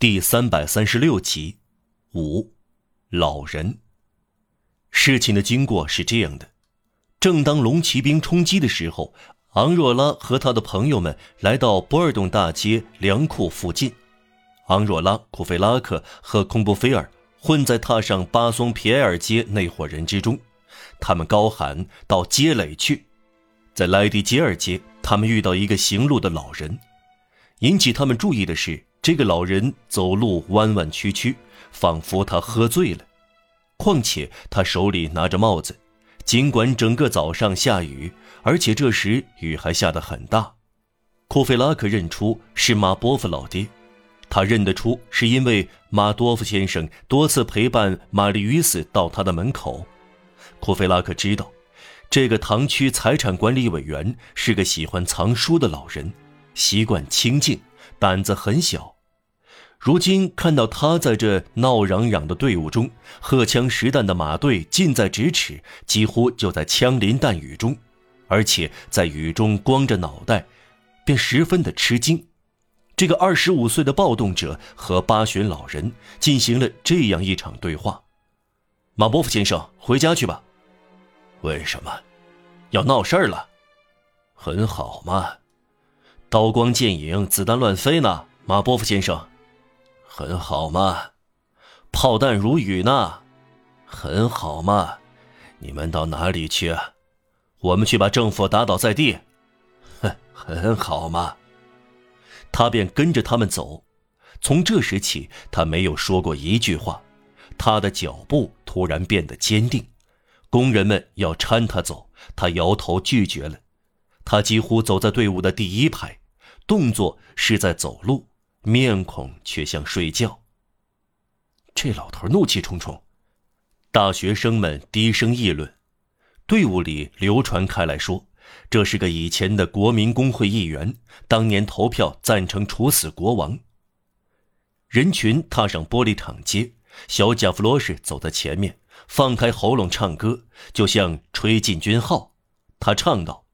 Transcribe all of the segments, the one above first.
第三百三十六集，五，老人。事情的经过是这样的：正当龙骑兵冲击的时候，昂若拉和他的朋友们来到博尔顿大街粮库附近。昂若拉、库菲拉克和空布菲尔混在踏上巴松皮埃尔街那伙人之中，他们高喊到街垒去。在莱迪杰尔街，他们遇到一个行路的老人，引起他们注意的是。这个老人走路弯弯曲曲，仿佛他喝醉了。况且他手里拿着帽子，尽管整个早上下雨，而且这时雨还下得很大。库菲拉克认出是马波夫老爹，他认得出是因为马多夫先生多次陪伴玛丽与斯到他的门口。库菲拉克知道，这个堂区财产管理委员是个喜欢藏书的老人，习惯清静。胆子很小，如今看到他在这闹嚷嚷的队伍中，荷枪实弹的马队近在咫尺，几乎就在枪林弹雨中，而且在雨中光着脑袋，便十分的吃惊。这个二十五岁的暴动者和八旬老人进行了这样一场对话：“马波夫先生，回家去吧。”“为什么？要闹事儿了？”“很好嘛。”刀光剑影，子弹乱飞呢，马波夫先生，很好嘛。炮弹如雨呢，很好嘛。你们到哪里去啊？我们去把政府打倒在地。哼，很好嘛。他便跟着他们走。从这时起，他没有说过一句话。他的脚步突然变得坚定。工人们要搀他走，他摇头拒绝了。他几乎走在队伍的第一排。动作是在走路，面孔却像睡觉。这老头怒气冲冲，大学生们低声议论，队伍里流传开来说，这是个以前的国民工会议员，当年投票赞成处死国王。人群踏上玻璃厂街，小贾弗罗什走在前面，放开喉咙唱歌，就像吹进军号。他唱道：“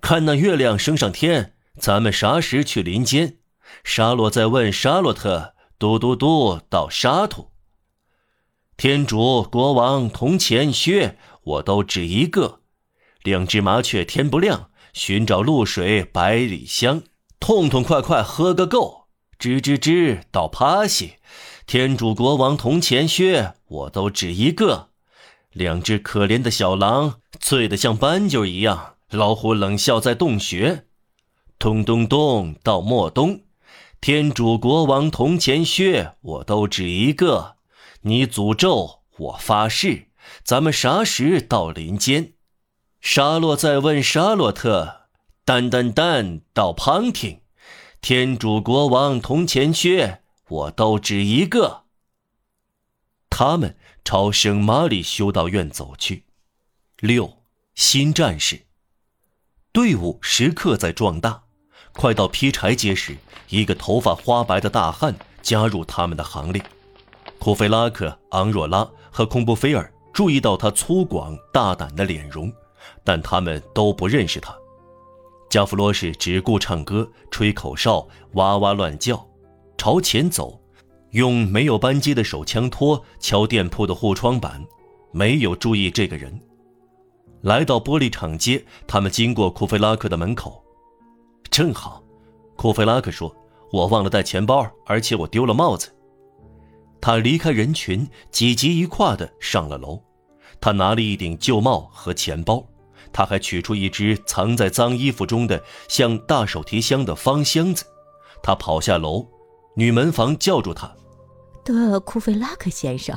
看那月亮升上天。”咱们啥时去林间？沙洛在问沙洛特，嘟嘟嘟到沙土。天主、国王、铜钱、靴，我都只一个。两只麻雀天不亮，寻找露水百里香，痛痛快快喝个够。吱吱吱到趴西，天主、国王、铜钱、靴，我都只一个。两只可怜的小狼，醉得像斑鸠一样。老虎冷笑在洞穴。咚咚咚到末冬，天主国王铜钱靴，我都只一个。你诅咒我发誓，咱们啥时到林间？沙洛在问沙洛特，丹丹丹到旁听，天主国王铜钱靴，我都只一个。他们朝圣马里修道院走去。六新战士，队伍时刻在壮大。快到劈柴街时，一个头发花白的大汉加入他们的行列。库菲拉克、昂若拉和空布菲尔注意到他粗犷大胆的脸容，但他们都不认识他。加弗罗什只顾唱歌、吹口哨、哇哇乱叫，朝前走，用没有扳机的手枪托敲店铺的护窗板，没有注意这个人。来到玻璃厂街，他们经过库菲拉克的门口。正好，库菲拉克说：“我忘了带钱包，而且我丢了帽子。”他离开人群，几级一跨的上了楼。他拿了一顶旧帽和钱包，他还取出一只藏在脏衣服中的像大手提箱的方箱子。他跑下楼，女门房叫住他：“德库菲拉克先生。”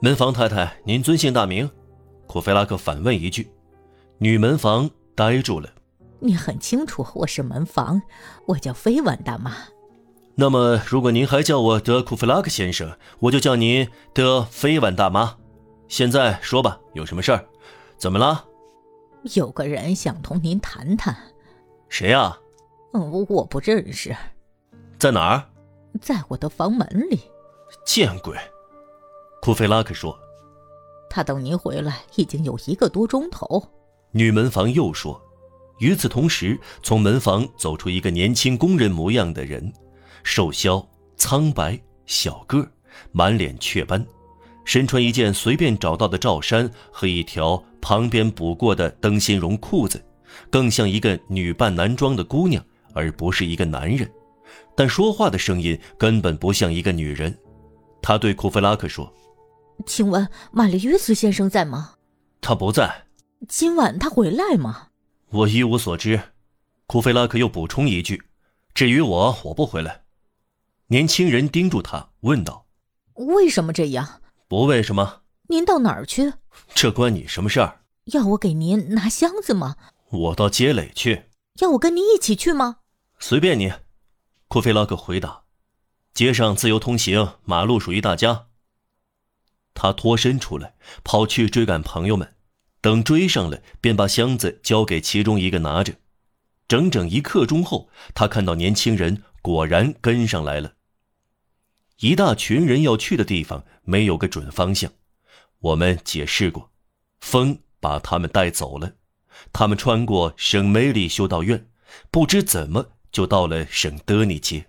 门房太太，您尊姓大名？库菲拉克反问一句。女门房呆住了。你很清楚我是门房，我叫菲婉大妈。那么，如果您还叫我德库弗拉克先生，我就叫您德菲婉大妈。现在说吧，有什么事儿？怎么了？有个人想同您谈谈。谁呀？嗯，我不认识。在哪儿？在我的房门里。见鬼！库菲拉克说。他等您回来已经有一个多钟头。女门房又说。与此同时，从门房走出一个年轻工人模样的人，瘦削、苍白小个，满脸雀斑，身穿一件随便找到的罩衫和一条旁边补过的灯芯绒裤子，更像一个女扮男装的姑娘，而不是一个男人。但说话的声音根本不像一个女人。他对库菲拉克说：“请问玛丽约斯先生在吗？”“他不在。”“今晚他回来吗？”“我一无所知。”库菲拉克又补充一句：“至于我，我不回来。”年轻人盯住他，问道：“为什么这样？”“不为什么。”“您到哪儿去？”“这关你什么事儿？”“要我给您拿箱子吗？”“我到街垒去。”“要我跟您一起去吗？”“随便你。”库菲拉克回答。街上自由通行，马路属于大家。他脱身出来，跑去追赶朋友们。等追上了，便把箱子交给其中一个拿着。整整一刻钟后，他看到年轻人果然跟上来了。一大群人要去的地方没有个准方向，我们解释过，风把他们带走了。他们穿过圣梅里修道院，不知怎么就到了圣德尼街。